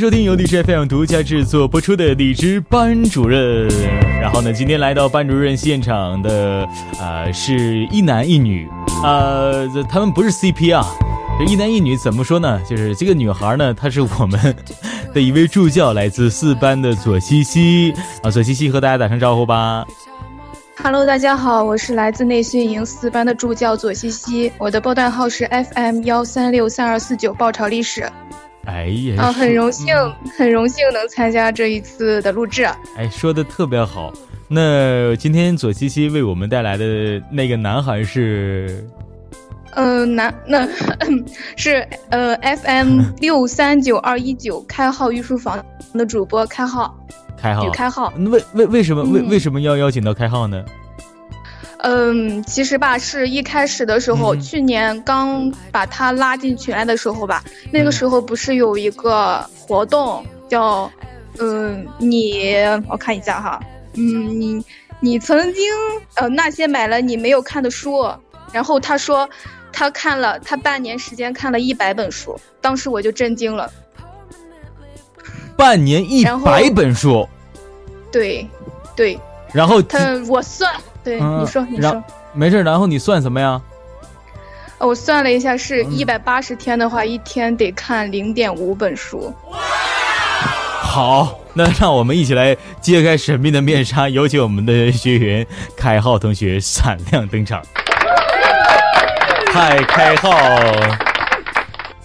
收听由荔枝 FM 独家制作播出的荔枝班主任。然后呢，今天来到班主任现场的，呃，是一男一女，呃，他们不是 CP 啊。这一男一女怎么说呢？就是这个女孩呢，她是我们的一位助教，来自四班的左西西啊。左西西和大家打声招呼吧。Hello，大家好，我是来自内训营四班的助教左西西，我的报段号是 FM 幺三六三二四九，爆炒历史。哎呀，啊，很荣幸，很荣幸能参加这一次的录制。哎，说的特别好。那今天左西西为我们带来的那个男孩是。呃，男那是呃，FM 六三九二一九开号御书房的主播开号，开号开号。为为为什么为为什么要邀请到开号呢？嗯，其实吧，是一开始的时候，去年刚把他拉进群来的时候吧，那个时候不是有一个活动叫嗯，你我看一下哈，嗯，你你曾经呃那些买了你没有看的书，然后他说。他看了，他半年时间看了一百本书，当时我就震惊了。半年一百本书，对，对。然后他我算，对，你说你说，没事。然后你算什么呀？我算了一下，是一百八十天的话，一天得看零点五本书。好，那让我们一起来揭开神秘的面纱，有请我们的学员开浩同学闪亮登场。嗨，开号！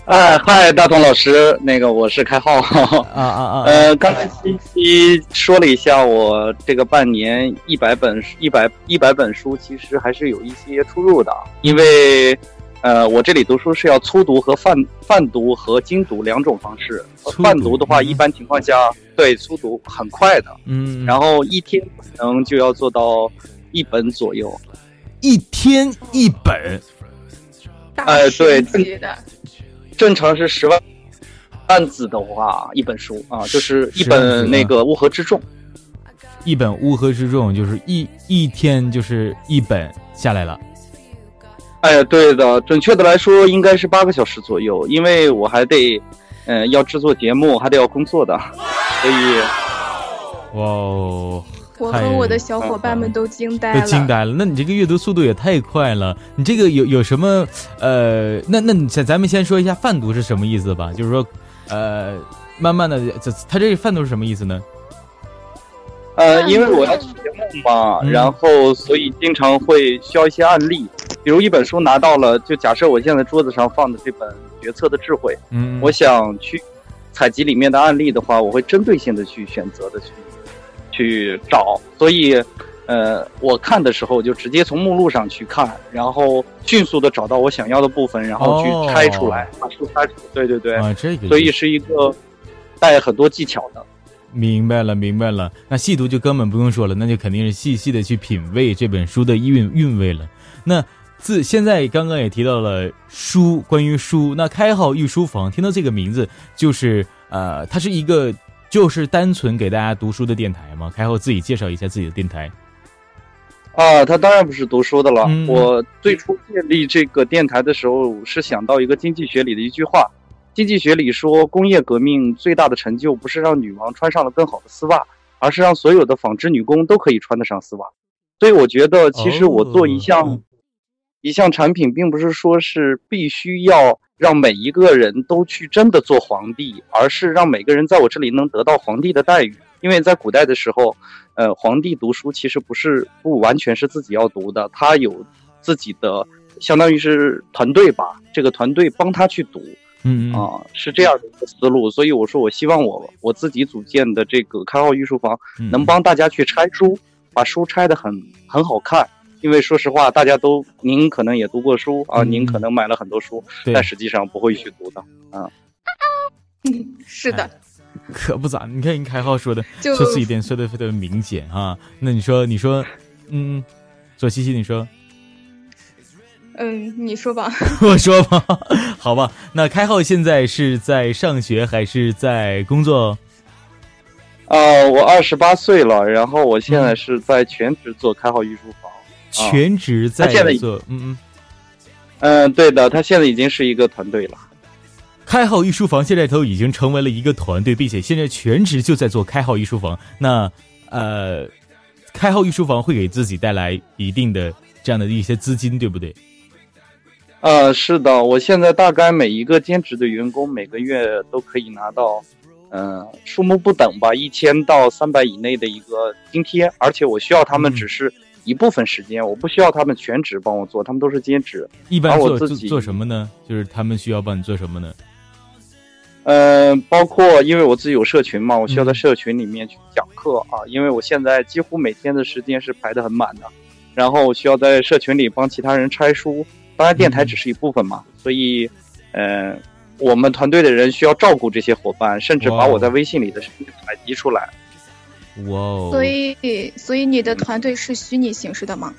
哎，嗨，大同老师，那个我是开号。啊啊啊！呃，刚才七七说了一下，我这个半年一百本一百一百本书，其实还是有一些出入的。因为，呃，我这里读书是要粗读和泛泛读和精读两种方式。泛读的话，一般情况下对粗读很快的。嗯。然后一天可能就要做到一本左右。一天一本。哎，对，正常是十万万字的话，一本书啊，就是一本那个《乌合之众》，一本《乌合之众》就是一一天就是一本下来了。哎，对的，准确的来说应该是八个小时左右，因为我还得嗯要制作节目，还得要工作的，所以哇哦。我和我的小伙伴们都惊呆了，都惊呆了。那你这个阅读速度也太快了。你这个有有什么？呃，那那你咱咱们先说一下泛读是什么意思吧？就是说，呃，慢慢的，这他这泛读是什么意思呢？呃，因为我要做节目嘛，然后所以经常会需要一些案例。比如一本书拿到了，就假设我现在桌子上放的这本《决策的智慧》，嗯，我想去采集里面的案例的话，我会针对性的去选择的去。去找，所以，呃，我看的时候就直接从目录上去看，然后迅速的找到我想要的部分，然后去拆出来，把书拆出来。对对对，啊，这个，所以是一个带很多技巧的。明白了，明白了。那细读就根本不用说了，那就肯定是细细的去品味这本书的韵韵味了。那自现在刚刚也提到了书，关于书，那开号御书房，听到这个名字就是呃，它是一个。就是单纯给大家读书的电台吗？开后自己介绍一下自己的电台。啊，他当然不是读书的了。我最初建立这个电台的时候，是想到一个经济学里的一句话：经济学里说，工业革命最大的成就不是让女王穿上了更好的丝袜，而是让所有的纺织女工都可以穿得上丝袜。所以我觉得，其实我做一项一项产品，并不是说是必须要。让每一个人都去真的做皇帝，而是让每个人在我这里能得到皇帝的待遇。因为在古代的时候，呃，皇帝读书其实不是不完全是自己要读的，他有自己的，相当于是团队吧。这个团队帮他去读，嗯啊，是这样的一个思路。所以我说，我希望我我自己组建的这个开号御书房，能帮大家去拆书，把书拆的很很好看，因为说实话，大家都您可能也读过书啊，您可能买了很多书，但实际上不会去读的啊。嗯，是的，可不咋。你看，你开号说的，说自己点说的非常明显啊。那你说，你说，嗯，左西西，你说，嗯，你说吧，我说吧，好吧。那开号现在是在上学还是在工作？啊，我二十八岁了，然后我现在是在全职做开号艺术房，全职在做，嗯嗯，嗯，对的，他现在已经是一个团队了。开号御书房现在都已经成为了一个团队，并且现在全职就在做开号御书房。那呃，开号御书房会给自己带来一定的这样的一些资金，对不对？呃，是的，我现在大概每一个兼职的员工每个月都可以拿到。嗯，数目不等吧，一千到三百以内的一个津贴，而且我需要他们只是一部分时间，我不需要他们全职帮我做，他们都是兼职。一般做做做什么呢？就是他们需要帮你做什么呢？嗯，包括因为我自己有社群嘛，我需要在社群里面去讲课啊，因为我现在几乎每天的时间是排的很满的，然后我需要在社群里帮其他人拆书，当然电台只是一部分嘛，所以，呃。我们团队的人需要照顾这些伙伴，甚至把我在微信里的声音采集出来。哇哦！所以，所以你的团队是虚拟形式的吗？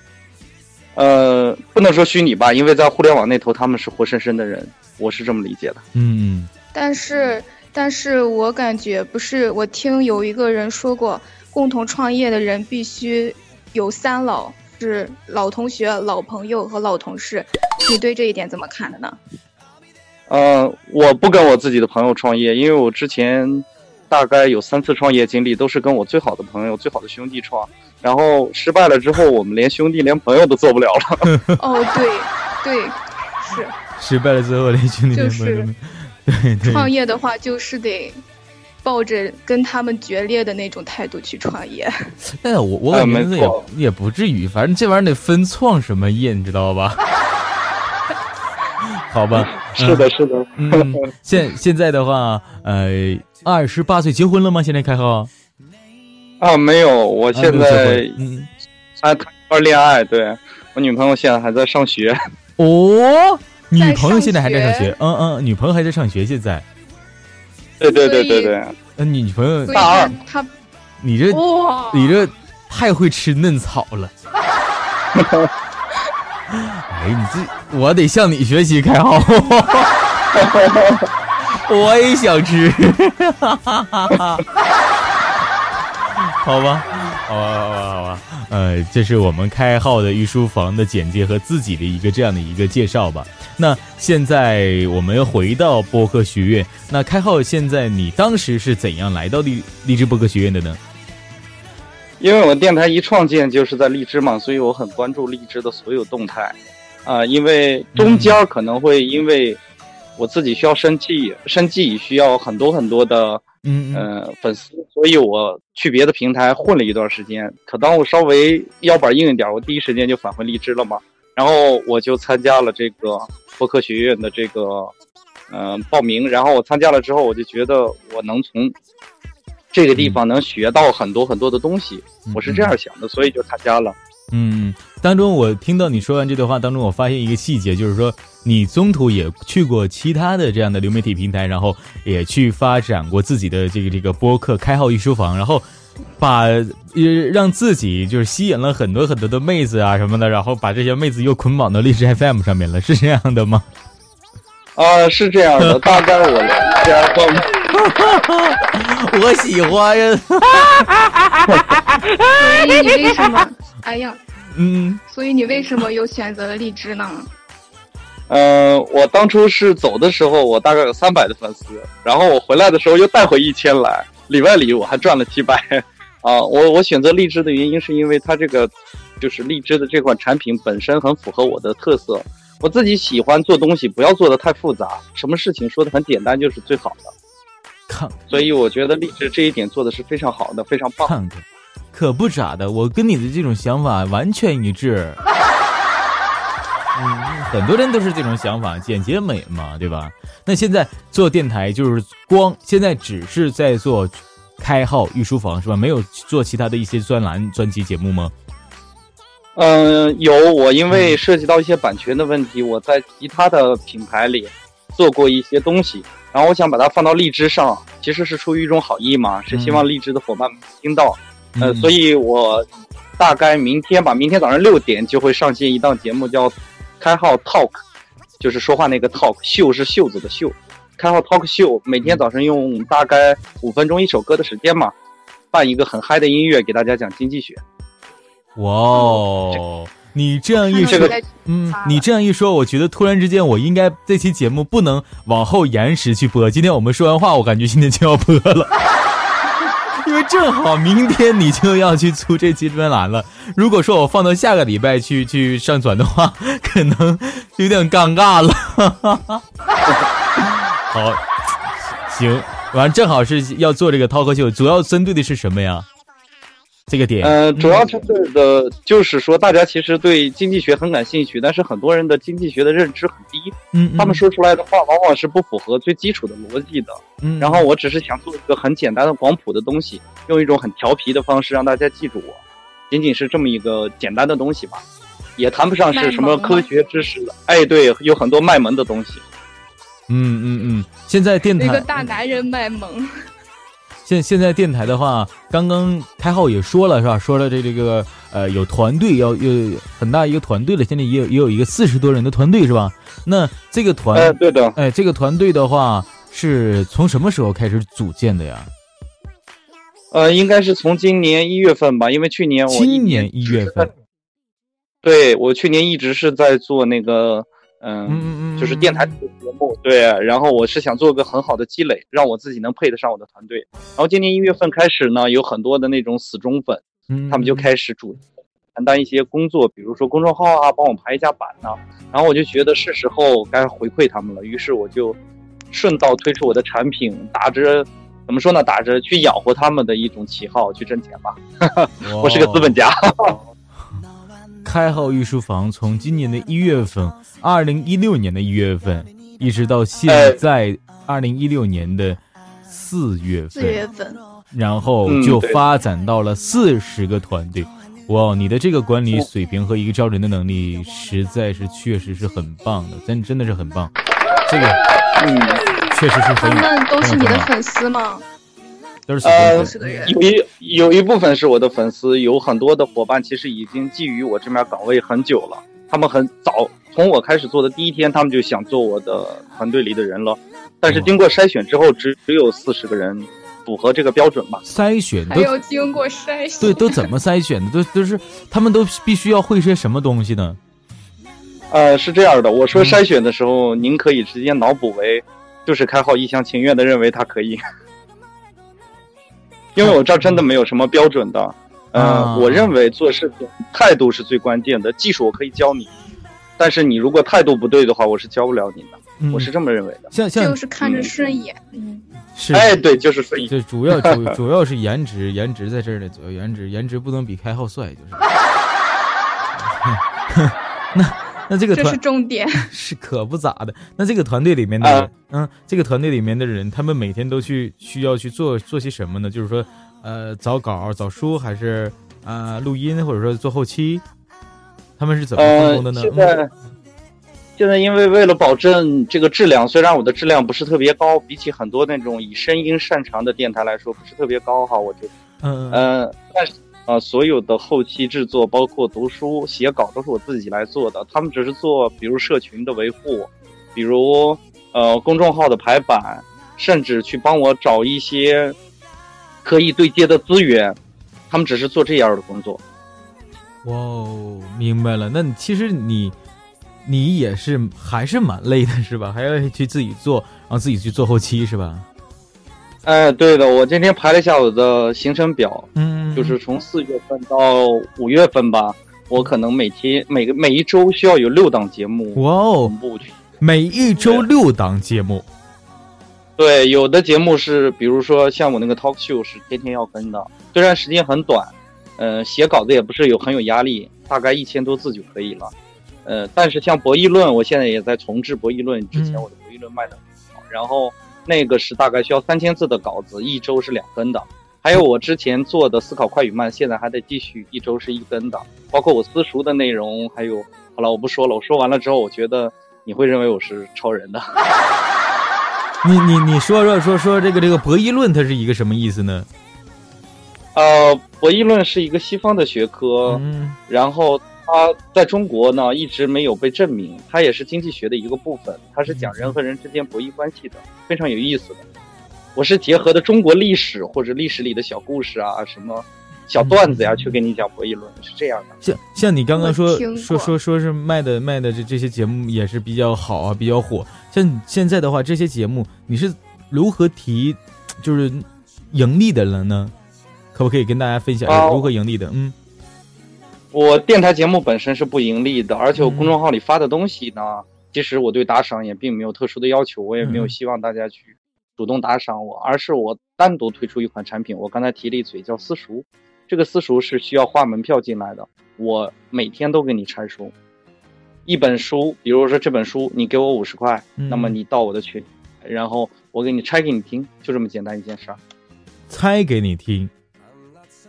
呃，不能说虚拟吧，因为在互联网那头他们是活生生的人，我是这么理解的。嗯。但是，但是我感觉不是，我听有一个人说过，共同创业的人必须有三老，是老同学、老朋友和老同事。你对这一点怎么看的呢？呃，我不跟我自己的朋友创业，因为我之前大概有三次创业经历，都是跟我最好的朋友、最好的兄弟创，然后失败了之后，我们连兄弟、连朋友都做不了了。哦，对，对，是。失败了之后，连兄弟、连朋友都。对。创业的话，就是得抱着跟他们决裂的那种态度去创业。哎呀，我我感觉也也不至于，反正这玩意儿得分创什么业，你知道吧？好吧。是的，是的。嗯，现现在的话，呃，二十八岁结婚了吗？现在开号？啊，没有，我现在嗯，还谈一段恋爱。对我女朋友现在还在上学。哦，女朋友现在还在上学？嗯嗯，女朋友还在上学。现在？对对对对对。那女朋友大二。她，你这你这太会吃嫩草了。哎，你这我得向你学习开号，我也想吃，好吧，好吧，好吧，好吧，呃，这是我们开号的御书房的简介和自己的一个这样的一个介绍吧。那现在我们回到播客学院，那开号现在你当时是怎样来到荔荔枝播客学院的呢？因为我电台一创建就是在荔枝嘛，所以我很关注荔枝的所有动态，啊，因为中间可能会因为我自己需要生计，生计需要很多很多的嗯呃粉丝，所以我去别的平台混了一段时间。可当我稍微腰板硬一点，我第一时间就返回荔枝了嘛。然后我就参加了这个播客学院的这个嗯报名，然后我参加了之后，我就觉得我能从。这个地方能学到很多很多的东西，我是这样想的，所以就参加了。嗯，当中我听到你说完这段话当中，我发现一个细节，就是说你中途也去过其他的这样的流媒体平台，然后也去发展过自己的这个这个播客，开号御书房，然后把呃让自己就是吸引了很多很多的妹子啊什么的，然后把这些妹子又捆绑到荔枝 FM 上面了，是这样的吗？啊，是这样的，大概我然后。我喜欢呀！所以你为什么？哎呀，嗯，所以你为什么又选择了荔枝呢？嗯，我当初是走的时候，我大概有三百的粉丝，然后我回来的时候又带回一千来，里外里我还赚了几百。啊，我我选择荔枝的原因是因为它这个就是荔枝的这款产品本身很符合我的特色，我自己喜欢做东西，不要做的太复杂，什么事情说的很简单就是最好的。看，所以我觉得励志这一点做的是非常好的，非常棒。看看，可不咋的，我跟你的这种想法完全一致。嗯，很多人都是这种想法，简洁美嘛，对吧？那现在做电台就是光，现在只是在做开号御书房是吧？没有做其他的一些专栏、专辑节目吗？嗯，有我因为涉及到一些版权的问题，我在其他的品牌里做过一些东西，然后我想把它放到荔枝上，其实是出于一种好意嘛，是希望荔枝的伙伴们听到。呃，所以我大概明天吧，明天早上六点就会上线一档节目，叫开号 Talk，就是说话那个 Talk，秀是袖子的袖，开号 Talk 秀，每天早上用大概五分钟一首歌的时间嘛，办一个很嗨的音乐给大家讲经济学。哇哦！你这样一说，嗯，你这样一说，我觉得突然之间，我应该这期节目不能往后延时去播。今天我们说完话，我感觉今天就要播了，因为正好明天你就要去出这期专栏了。如果说我放到下个礼拜去去上传的话，可能有点尴尬了。好，行，完正好是要做这个涛哥秀，主要针对的是什么呀？这个点，呃，主要针对的就是说，大家其实对经济学很感兴趣，但是很多人的经济学的认知很低，嗯，他们说出来的话往往是不符合最基础的逻辑的，嗯，然后我只是想做一个很简单的广谱的东西，用一种很调皮的方式让大家记住我，仅仅是这么一个简单的东西吧，也谈不上是什么科学知识的，哎，对，有很多卖萌的东西，嗯嗯嗯，现在电台一个大男人卖萌。现现在电台的话，刚刚开号也说了是吧？说了这这个呃有团队要有很大一个团队了，现在也有也有一个四十多人的团队是吧？那这个团，哎对的，哎这个团队的话是从什么时候开始组建的呀？呃，应该是从今年一月份吧，因为去年我今年一月份，对我去年一直是在做那个。嗯，就是电台节目，对，然后我是想做个很好的积累，让我自己能配得上我的团队。然后今年一月份开始呢，有很多的那种死忠粉，他们就开始主承担一些工作，比如说公众号啊，帮我排一下版呐。然后我就觉得是时候该回馈他们了，于是我就顺道推出我的产品，打着怎么说呢，打着去养活他们的一种旗号去挣钱吧。我是个资本家。开号御书房从今年的一月份。二零一六年的一月份，一直到现在二零一六年的四月份，四月份，然后就发展到了四十个团队。哇，你的这个管理水平和一个招人的能力，实在是确实是很棒的，真真的是很棒。这个，嗯，确实是很。他们都是你的粉丝吗？都是呃，有一有一部分是我的粉丝，有很多的伙伴其实已经觊觎我这面岗位很久了，他们很早。从我开始做的第一天，他们就想做我的团队里的人了，但是经过筛选之后，只只有四十个人符合这个标准吧？筛选还要经过筛选？对，都怎么筛选的？都都是他们都必须要会些什么东西呢？呃，是这样的，我说筛选的时候，您可以直接脑补为，就是开号一厢情愿的认为他可以，因为我这儿真的没有什么标准的。嗯，我认为做事情态度是最关键的，技术我可以教你。但是你如果态度不对的话，我是教不了你的，我是这么认为的。像像就是看着顺眼，嗯，是，哎，对，就是顺眼。这主要 主主要是颜值，颜值在这儿呢，主要颜值，颜值不能比开号帅，就是。那 那这个团是重点，是可不咋的。那这个团队里面的人，嗯，这个团队里面的人，他们每天都去需要去做做些什么呢？就是说，呃，找稿、找书，还是啊录音，或者说做后期？他们是怎么分工的呢？现在，现在因为为了保证这个质量，虽然我的质量不是特别高，比起很多那种以声音擅长的电台来说，不是特别高哈，我觉得，嗯嗯，但是啊，所有的后期制作，包括读书、写稿，都是我自己来做的。他们只是做，比如社群的维护，比如呃公众号的排版，甚至去帮我找一些可以对接的资源，他们只是做这样的工作。哇哦，明白了。那其实你，你也是还是蛮累的，是吧？还要去自己做，然后自己去做后期，是吧？哎，对的。我今天排了一下我的行程表，嗯，就是从四月份到五月份吧，我可能每天每个每一周需要有六档节目。哇哦，每一周六档节目。对，有的节目是，比如说像我那个 talk show 是天天要更的，虽然时间很短。呃，写稿子也不是有很有压力，大概一千多字就可以了。呃，但是像博弈论，我现在也在重置博弈论。之前我的博弈论卖的很好，然后那个是大概需要三千字的稿子，一周是两更的。还有我之前做的思考快与慢，现在还得继续一周是一根的，包括我私塾的内容，还有好了，我不说了，我说完了之后，我觉得你会认为我是超人的。你你你说说说说这个这个博弈论它是一个什么意思呢？呃，博弈论是一个西方的学科，然后它在中国呢一直没有被证明，它也是经济学的一个部分，它是讲人和人之间博弈关系的，非常有意思的。我是结合的中国历史或者历史里的小故事啊，什么小段子呀，去给你讲博弈论，是这样的。像像你刚刚说说说说是卖的卖的这这些节目也是比较好啊，比较火。像现在的话，这些节目你是如何提就是盈利的了呢？可不可以跟大家分享一下如何盈利的？嗯，我电台节目本身是不盈利的，而且我公众号里发的东西呢，其实我对打赏也并没有特殊的要求，我也没有希望大家去。主动打赏我，而是我单独推出一款产品。我刚才提了一嘴，叫私塾。这个私塾是需要花门票进来的。我每天都给你拆书，一本书，比如说这本书，你给我五十块，那么你到我的群，然后我给你拆给你听，就这么简单一件事儿。拆给你听？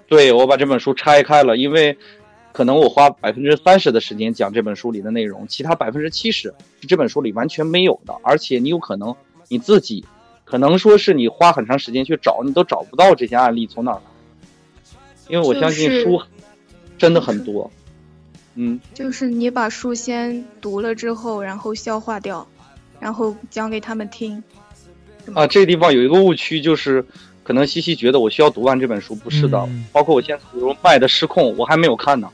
对，我把这本书拆开了，因为可能我花百分之三十的时间讲这本书里的内容，其他百分之七十是这本书里完全没有的，而且你有可能你自己。可能说是你花很长时间去找，你都找不到这些案例从哪儿来，因为我相信书真的很多。嗯，就是你把书先读了之后，然后消化掉，然后讲给他们听。啊，这个地方有一个误区，就是可能西西觉得我需要读完这本书，不是的。包括我现在比如卖的失控，我还没有看呢，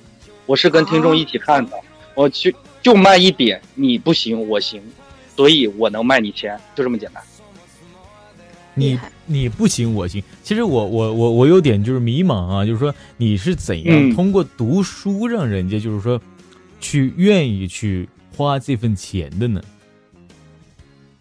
我是跟听众一起看的，我去就卖一点，你不行我行，所以我能卖你钱，就这么简单。你你不行，我行。其实我我我我有点就是迷茫啊，就是说你是怎样通过读书让人家就是说去愿意去花这份钱的呢？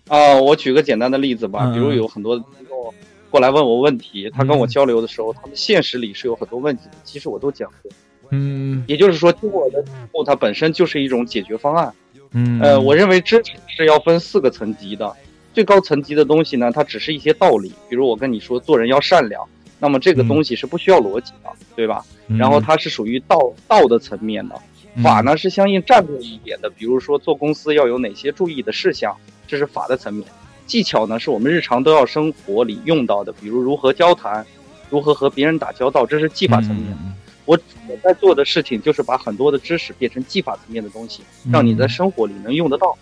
啊，我举个简单的例子吧，比如有很多听众过来问我问题，他跟我交流的时候，他们现实里是有很多问题的，其实我都讲过。嗯，也就是说，听我的节目，它本身就是一种解决方案。嗯，呃，我认为知识是要分四个层级的。最高层级的东西呢，它只是一些道理，比如我跟你说做人要善良，那么这个东西是不需要逻辑的，对吧？然后它是属于道道的层面的，法呢是相应战略一点的，比如说做公司要有哪些注意的事项，这是法的层面。技巧呢是我们日常都要生活里用到的，比如如何交谈，如何和别人打交道，这是技法层面。我我在做的事情就是把很多的知识变成技法层面的东西，让你在生活里能用得到。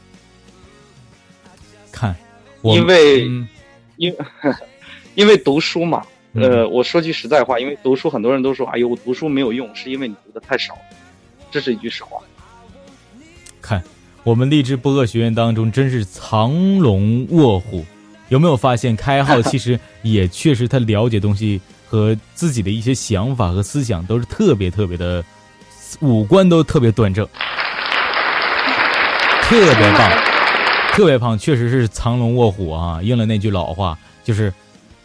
看。因为，因 因为读书嘛，呃，我说句实在话，因为读书，很多人都说，哎呦，我读书没有用，是因为你读的太少，这是一句实话。看，我们励志播客学院当中真是藏龙卧虎，有没有发现开号其实 也确实他了解东西和自己的一些想法和思想都是特别特别的，五官都特别端正，特别棒。特别棒，确实是藏龙卧虎啊！应了那句老话，就是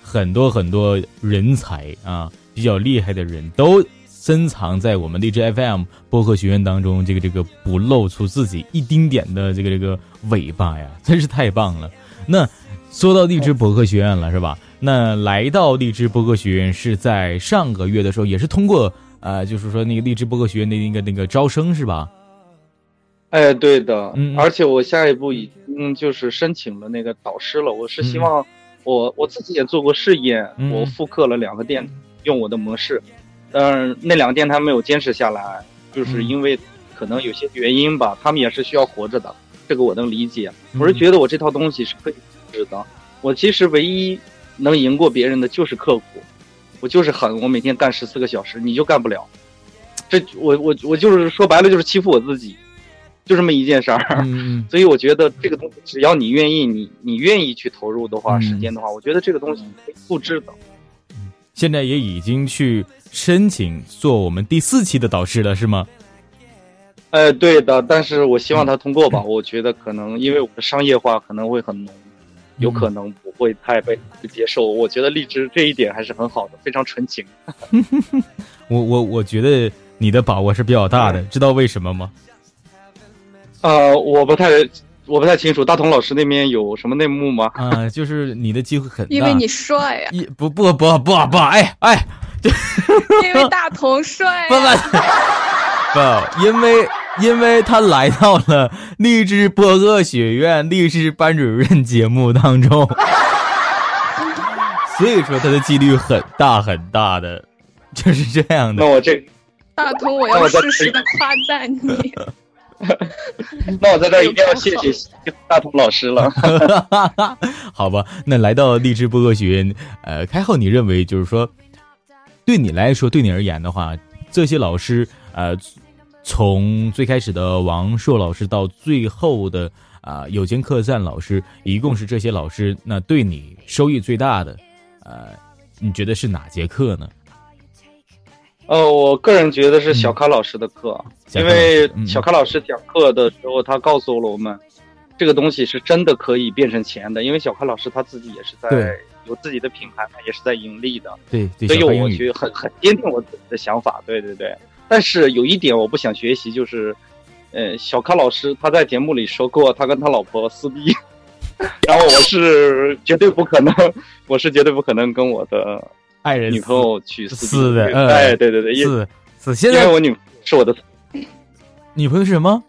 很多很多人才啊，比较厉害的人都深藏在我们荔枝 FM 播客学院当中，这个这个不露出自己一丁点的这个这个尾巴呀，真是太棒了。那说到荔枝博客学院了，是吧？那来到荔枝播客学院是在上个月的时候，也是通过呃，就是说那个荔枝播客学院的那个那个招生是吧？哎，对的，而且我下一步已经就是申请了那个导师了。我是希望，我我自己也做过试验，我复刻了两个电用我的模式，嗯，那两个电台没有坚持下来，就是因为可能有些原因吧，他们也是需要活着的，这个我能理解。我是觉得我这套东西是可以值的。我其实唯一能赢过别人的就是刻苦，我就是狠，我每天干十四个小时，你就干不了。这我我我就是说白了就是欺负我自己。就这么一件事儿，所以我觉得这个东西，只要你愿意，你你愿意去投入的话，时间的话，我觉得这个东西可以复制的。现在也已经去申请做我们第四期的导师了，是吗？哎，对的，但是我希望他通过吧。我觉得可能因为我的商业化可能会很浓，有可能不会太被接受。我觉得荔枝这一点还是很好的，非常纯情。我我我觉得你的把握是比较大的，知道为什么吗？呃，我不太我不太清楚，大同老师那边有什么内幕吗？啊，就是你的机会很大，因为你帅呀。一不不不不不，哎哎，就因为大同帅。不不不，因为因为他来到了励志播客学院励志班主任节目当中，所以说他的几率很大很大的，就是这样的。那我这大同，我要适时的夸赞你。那我在这一定要谢谢大同老师了。好吧，那来到励志播客学院，呃，开后你认为就是说，对你来说，对你而言的话，这些老师，呃，从最开始的王硕老师到最后的啊有间客栈老师，一共是这些老师，那对你收益最大的，呃，你觉得是哪节课呢？呃，我个人觉得是小咖老师的课，因为小咖老师讲课的时候，他告诉了我们，这个东西是真的可以变成钱的。因为小咖老师他自己也是在有自己的品牌嘛，也是在盈利的。对，所以我觉得很很坚定我自己的想法。对对对。但是有一点我不想学习，就是，呃，小咖老师他在节目里说过，他跟他老婆撕逼，然后我是绝对不可能，我是绝对不可能跟我的。爱人女朋友去撕的，哎，对对对，撕撕。现在我女是我的女朋友是什么？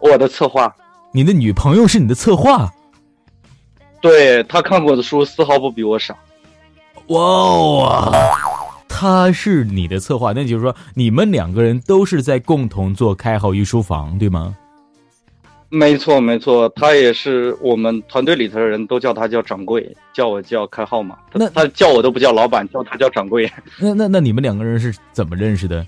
我的策划。你的女朋友是你的策划？对他看过的书丝毫不比我少。哇，她是你的策划，那就是说你们两个人都是在共同做开好御书房，对吗？没错，没错，他也是我们团队里头的人都叫他叫掌柜，叫我叫开号嘛。那他叫我都不叫老板，叫他叫掌柜。那那那你们两个人是怎么认识的？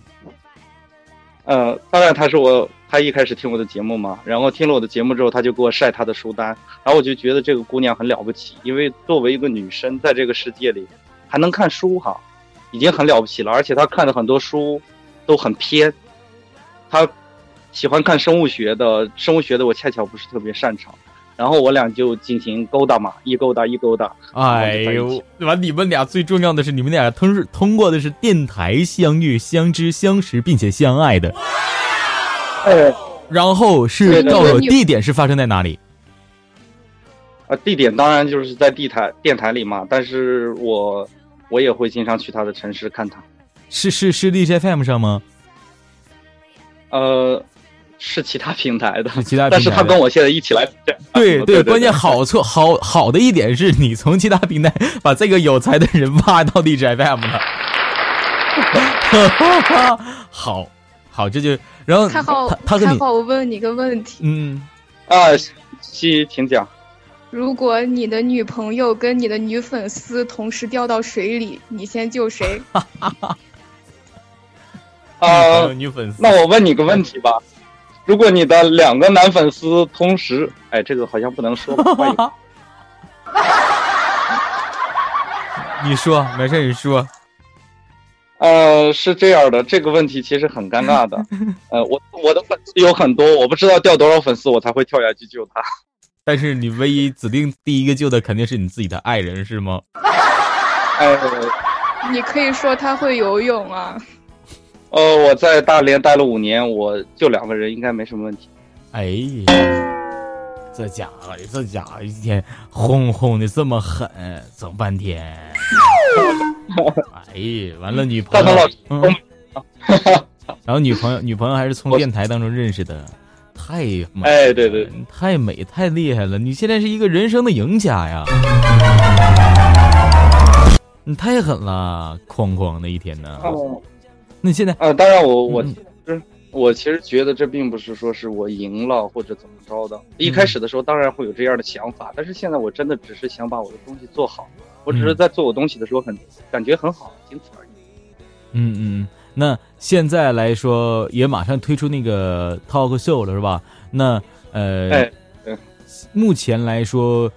呃，当然他是我，他一开始听我的节目嘛，然后听了我的节目之后，他就给我晒他的书单，然后我就觉得这个姑娘很了不起，因为作为一个女生在这个世界里还能看书哈，已经很了不起了，而且他看的很多书都很偏，他。喜欢看生物学的，生物学的我恰巧不是特别擅长，然后我俩就进行勾搭嘛，一勾搭一勾搭。哎呦，对吧？你们俩最重要的是，你们俩通是通过的是电台相遇、相知、相识，并且相爱的。哎，然后是到了地点是发生在哪里？啊，地点当然就是在地台电台里嘛，但是我我也会经常去他的城市看他。是是是 DJFM 上吗？呃。是其他平台的，其他，但是他跟我现在一起来，对对，关键好处好好的一点是你从其他平台把这个有才的人挖到 DJFM 了，好，好，这就然后他好，他跟你，我问你个问题，嗯，啊，西请讲，如果你的女朋友跟你的女粉丝同时掉到水里，你先救谁？啊，女粉丝，那我问你个问题吧。如果你的两个男粉丝同时，哎，这个好像不能说。你说，没事，你说。呃，是这样的，这个问题其实很尴尬的。呃，我我的粉丝有很多，我不知道掉多少粉丝我才会跳下去救他。但是你唯一指定第一个救的肯定是你自己的爱人，是吗？哎，你可以说他会游泳啊。呃，我在大连待了五年，我救两个人，应该没什么问题。哎，这家伙，这家伙一天轰轰的这么狠，整半天。哎，完了，女朋友，嗯，然后女朋友，女朋友还是从电台当中认识的，太美，哎，对对，太美，太厉害了！你现在是一个人生的赢家呀，你太狠了，哐哐的一天呢。那现在啊，当然我我其实我其实觉得这并不是说是我赢了或者怎么着的。一开始的时候当然会有这样的想法，但是现在我真的只是想把我的东西做好。我只是在做我东西的时候很感觉很好，仅此而已。嗯嗯，那现在来说也马上推出那个 talk show 了，是吧？那呃，目前来说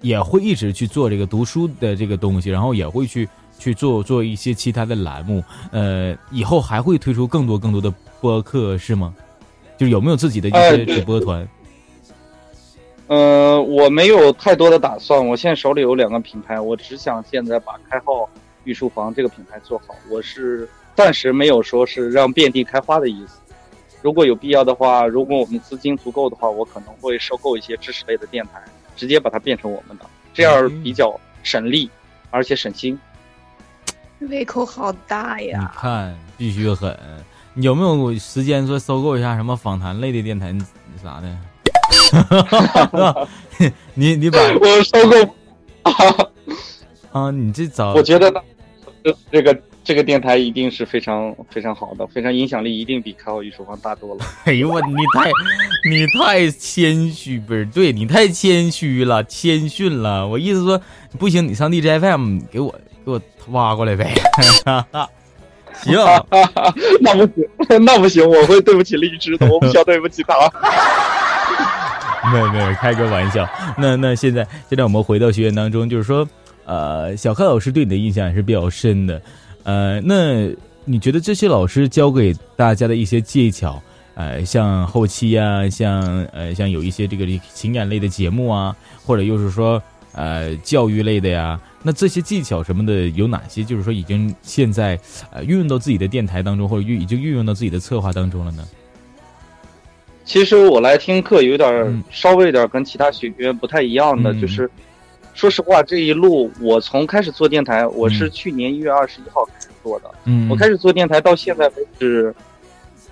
也会一直去做这个读书的这个东西，然后也会去。去做做一些其他的栏目，呃，以后还会推出更多更多的播客是吗？就是有没有自己的一些直播团？呃，我没有太多的打算。我现在手里有两个品牌，我只想现在把开号御书房这个品牌做好。我是暂时没有说是让遍地开花的意思。如果有必要的话，如果我们资金足够的话，我可能会收购一些知识类的电台，直接把它变成我们的，这样比较省力，而且省心。胃口好大呀！你看，必须狠。有没有时间说收购一下什么访谈类的电台啥的？你你把我收购啊啊！你这早我觉得这个这个电台一定是非常非常好的，非常影响力一定比开好艺术坊大多了。哎呦我，你太你太谦虚不是？对你太谦虚了，谦逊了。我意思说不行，你上 DJFM 给我给我挖过来呗。行，那不行，那不行，我会对不起荔枝的，我不想对不起他。没有没有，开个玩笑。那那现在现在我们回到学院当中，就是说，呃，小柯老师对你的印象还是比较深的。呃，那你觉得这些老师教给大家的一些技巧，呃，像后期啊，像呃像有一些这个情感类的节目啊，或者又是说呃教育类的呀？那这些技巧什么的有哪些？就是说已经现在呃运用到自己的电台当中，或者运已经运用到自己的策划当中了呢？其实我来听课有点稍微有点跟其他学员不太一样的，就是说实话这一路我从开始做电台，我是去年一月二十一号开始做的。嗯，我开始做电台到现在为止，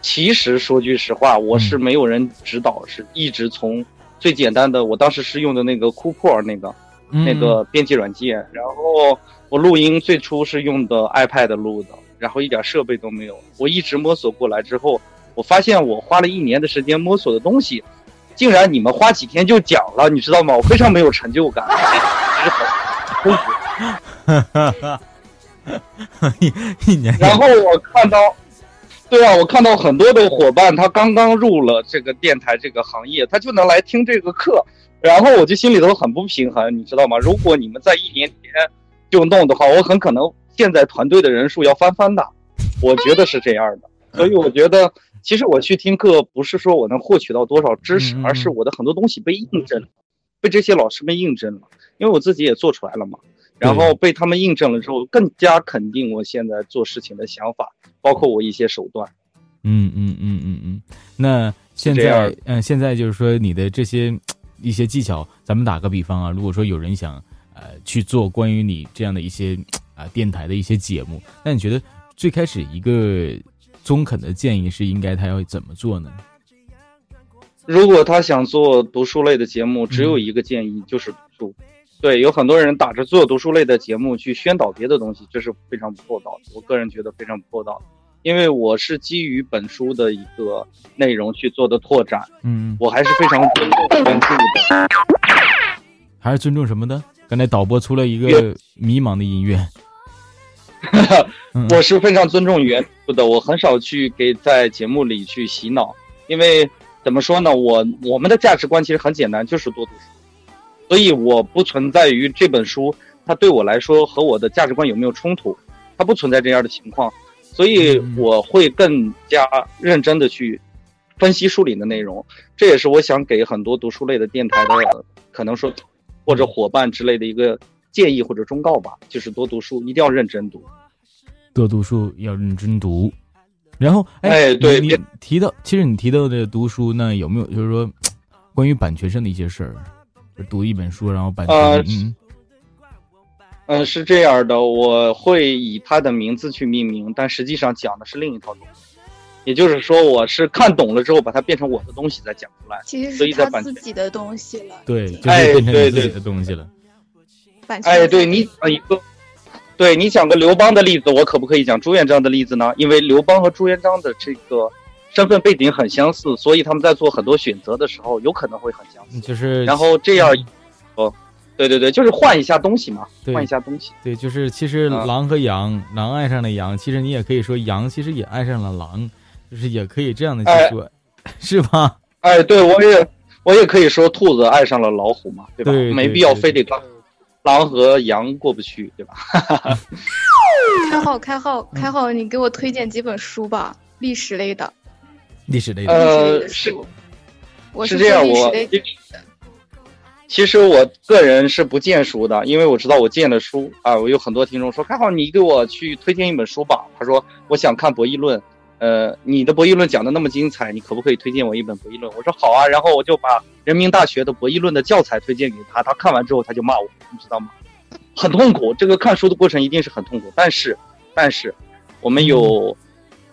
其实说句实话，我是没有人指导，是一直从最简单的，我当时是用的那个酷破那个。那个编辑软件，然后我录音最初是用的 iPad 录的，然后一点设备都没有。我一直摸索过来之后，我发现我花了一年的时间摸索的东西，竟然你们花几天就讲了，你知道吗？我非常没有成就感。一年。然后我看到，对啊，我看到很多的伙伴，他刚刚入了这个电台这个行业，他就能来听这个课。然后我就心里头很不平衡，你知道吗？如果你们在一年前就弄的话，我很可能现在团队的人数要翻番的，我觉得是这样的。所以我觉得，其实我去听课不是说我能获取到多少知识，而是我的很多东西被印证了，被这些老师们印证了。因为我自己也做出来了嘛，然后被他们印证了之后，更加肯定我现在做事情的想法，包括我一些手段。嗯嗯嗯嗯嗯。那现在，嗯，现在就是说你的这些。一些技巧，咱们打个比方啊，如果说有人想，呃，去做关于你这样的一些啊电台的一些节目，那你觉得最开始一个中肯的建议是应该他要怎么做呢？如果他想做读书类的节目，只有一个建议就是读书。对，有很多人打着做读书类的节目去宣导别的东西，这是非常不厚道的。我个人觉得非常不厚道。因为我是基于本书的一个内容去做的拓展，嗯，我还是非常尊重原著的，还是尊重什么的？刚才导播出了一个迷茫的音乐，我是非常尊重原著的，我很少去给在节目里去洗脑，因为怎么说呢，我我们的价值观其实很简单，就是多读书，所以我不存在于这本书它对我来说和我的价值观有没有冲突，它不存在这样的情况。所以我会更加认真的去分析书里的内容，这也是我想给很多读书类的电台的可能说或者伙伴之类的一个建议或者忠告吧，就是多读书，一定要认真读，多读书要认真读。然后，哎，对你提到，其实你提到的读书，那有没有就是说 关于版权上的一些事儿？读一本书，然后版权，嗯。嗯，是这样的，我会以他的名字去命名，但实际上讲的是另一套东西。也就是说，我是看懂了之后，把它变成我的东西再讲出来。其实是他自己的东西了。对，就是变成自己的东西了。哎，对你讲一个，对你讲个刘邦的例子，我可不可以讲朱元璋的例子呢？因为刘邦和朱元璋的这个身份背景很相似，所以他们在做很多选择的时候，有可能会很相似。就是，然后这样，哦。对对对，就是换一下东西嘛，换一下东西。对，就是其实狼和羊，狼爱上了羊，其实你也可以说羊其实也爱上了狼，就是也可以这样的去说，是吧？哎，对我也我也可以说兔子爱上了老虎嘛，对吧？没必要非得狼狼和羊过不去，对吧？开号开号开号，你给我推荐几本书吧，历史类的。历史类的。呃，是，我是这样，我。其实我个人是不荐书的，因为我知道我荐的书啊，我有很多听众说，开号你给我去推荐一本书吧。他说我想看博弈论，呃，你的博弈论讲的那么精彩，你可不可以推荐我一本博弈论？我说好啊，然后我就把人民大学的博弈论的教材推荐给他，他看完之后他就骂我，你知道吗？很痛苦，这个看书的过程一定是很痛苦，但是，但是，我们有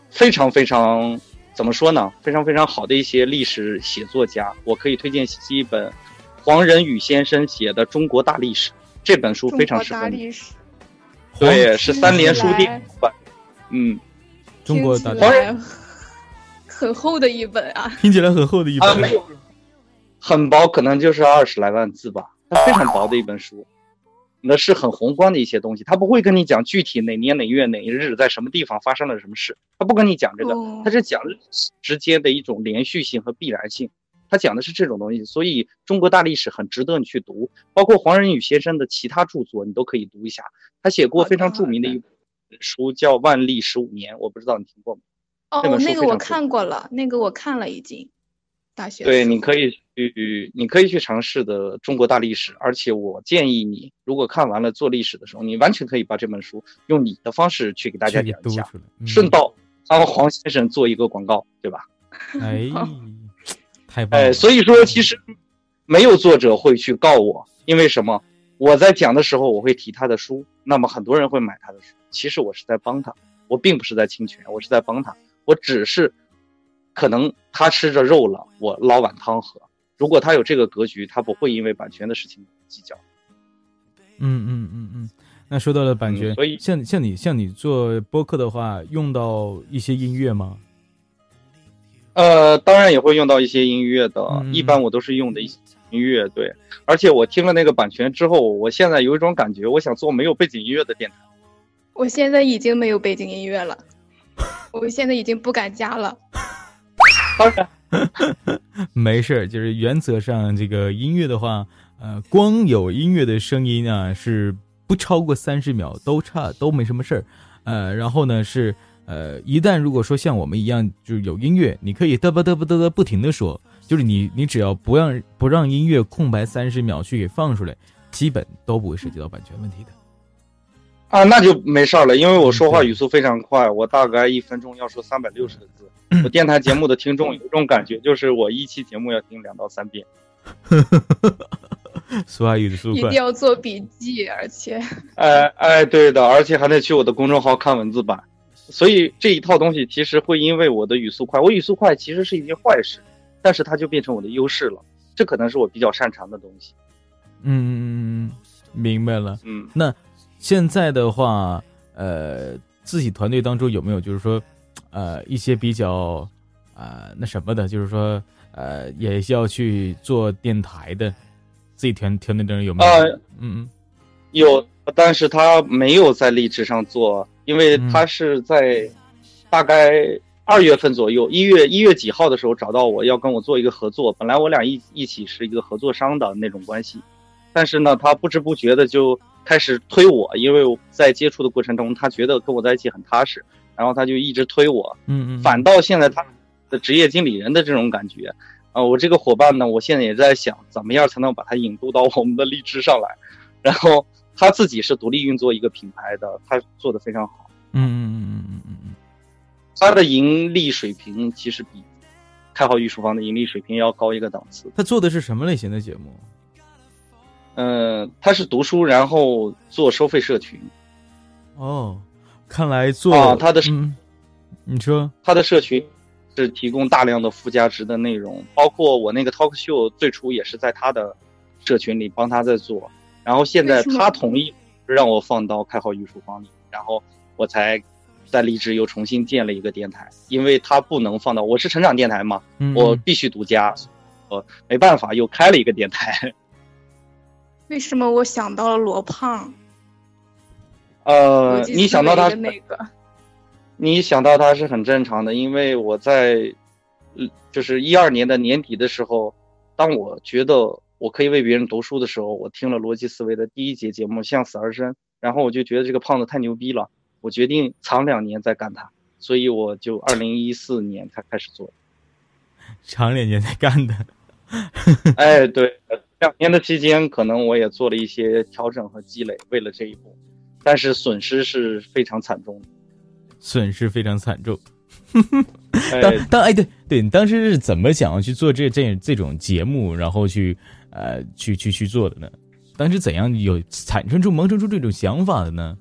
非常非常怎么说呢？非常非常好的一些历史写作家，我可以推荐一本黄仁宇先生写的《中国大历史》这本书，非常适合你。对，是三联书店版。嗯，中国大历史很厚的一本啊，听起来很厚的一本。啊，没有，很薄，可能就是二十来万字吧，它非常薄的一本书。那是很宏观的一些东西，他不会跟你讲具体哪年哪月哪一日在什么地方发生了什么事，他不跟你讲这个，他是讲之间的一种连续性和必然性，他讲的是这种东西。所以中国大历史很值得你去读，包括黄仁宇先生的其他著作，你都可以读一下。他写过非常著名的。一本书叫《万历十五年》，我不知道你听过吗？哦，那个我看过了，那个我看了已经。大学对，你可以去，你可以去尝试的中国大历史。而且我建议你，如果看完了做历史的时候，你完全可以把这本书用你的方式去给大家讲一下，顺道帮黄先生做一个广告，对吧？哎，太棒！哎，所以说其实没有作者会去告我，因为什么？我在讲的时候我会提他的书，那么很多人会买他的书。其实我是在帮他，我并不是在侵权，我是在帮他，我只是。可能他吃着肉了，我捞碗汤喝。如果他有这个格局，他不会因为版权的事情计较。嗯嗯嗯嗯。那说到了版权，所以像像你像你做播客的话，用到一些音乐吗？呃，当然也会用到一些音乐的，一般我都是用的一些音乐。对，而且我听了那个版权之后，我现在有一种感觉，我想做没有背景音乐的电台。我现在已经没有背景音乐了，我现在已经不敢加了。当然，没事儿，就是原则上这个音乐的话，呃，光有音乐的声音啊，是不超过三十秒都差都没什么事儿，呃，然后呢是呃，一旦如果说像我们一样就是有音乐，你可以嘚啵嘚啵嘚嘚不停的说，就是你你只要不让不让音乐空白三十秒去给放出来，基本都不会涉及到版权问题的。啊，那就没事儿了，因为我说话语速非常快，我大概一分钟要说三百六十个字。我电台节目的听众有一种感觉，就是我一期节目要听两到三遍。说话语速快，一定要做笔记，而且，哎哎，对的，而且还得去我的公众号看文字版。所以这一套东西其实会因为我的语速快，我语速快其实是一件坏事，但是它就变成我的优势了。这可能是我比较擅长的东西。嗯，明白了。嗯，那。现在的话，呃，自己团队当中有没有就是说，呃，一些比较，呃，那什么的，就是说，呃，也要去做电台的，自己团团队当中有没有？嗯嗯，有，但是他没有在荔枝上做，因为他是在大概二月份左右，一月一月几号的时候找到我要跟我做一个合作，本来我俩一一起是一个合作商的那种关系，但是呢，他不知不觉的就。开始推我，因为在接触的过程中，他觉得跟我在一起很踏实，然后他就一直推我。嗯嗯。反倒现在他的职业经理人的这种感觉，啊，我这个伙伴呢，我现在也在想，怎么样才能把他引渡到我们的荔枝上来。然后他自己是独立运作一个品牌的，他做的非常好。嗯嗯嗯嗯嗯嗯嗯。他的盈利水平其实比开好御书房的盈利水平要高一个档次。他做的是什么类型的节目？嗯，他是读书，然后做收费社群。哦，看来做啊他的嗯，你说他的社群是提供大量的附加值的内容，包括我那个 talk show 最初也是在他的社群里帮他在做，然后现在他同意让我放到开好御书房里，然后我才在离职又重新建了一个电台，因为他不能放到我是成长电台嘛，我必须独家，我没办法又开了一个电台。为什么我想到了罗胖？呃，你想到他那个，你想到他是很正常的，因为我在，就是一二年的年底的时候，当我觉得我可以为别人读书的时候，我听了逻辑思维的第一节节目《向死而生》，然后我就觉得这个胖子太牛逼了，我决定藏两年再干他，所以我就二零一四年才开始做，藏两年才干的。哎，对。两年的期间，可能我也做了一些调整和积累，为了这一步，但是损失是非常惨重的，损失非常惨重。当当哎，对对，你当时是怎么想要去做这这这种节目，然后去呃去去去做的呢？当时怎样有产生出萌生出这种想法的呢？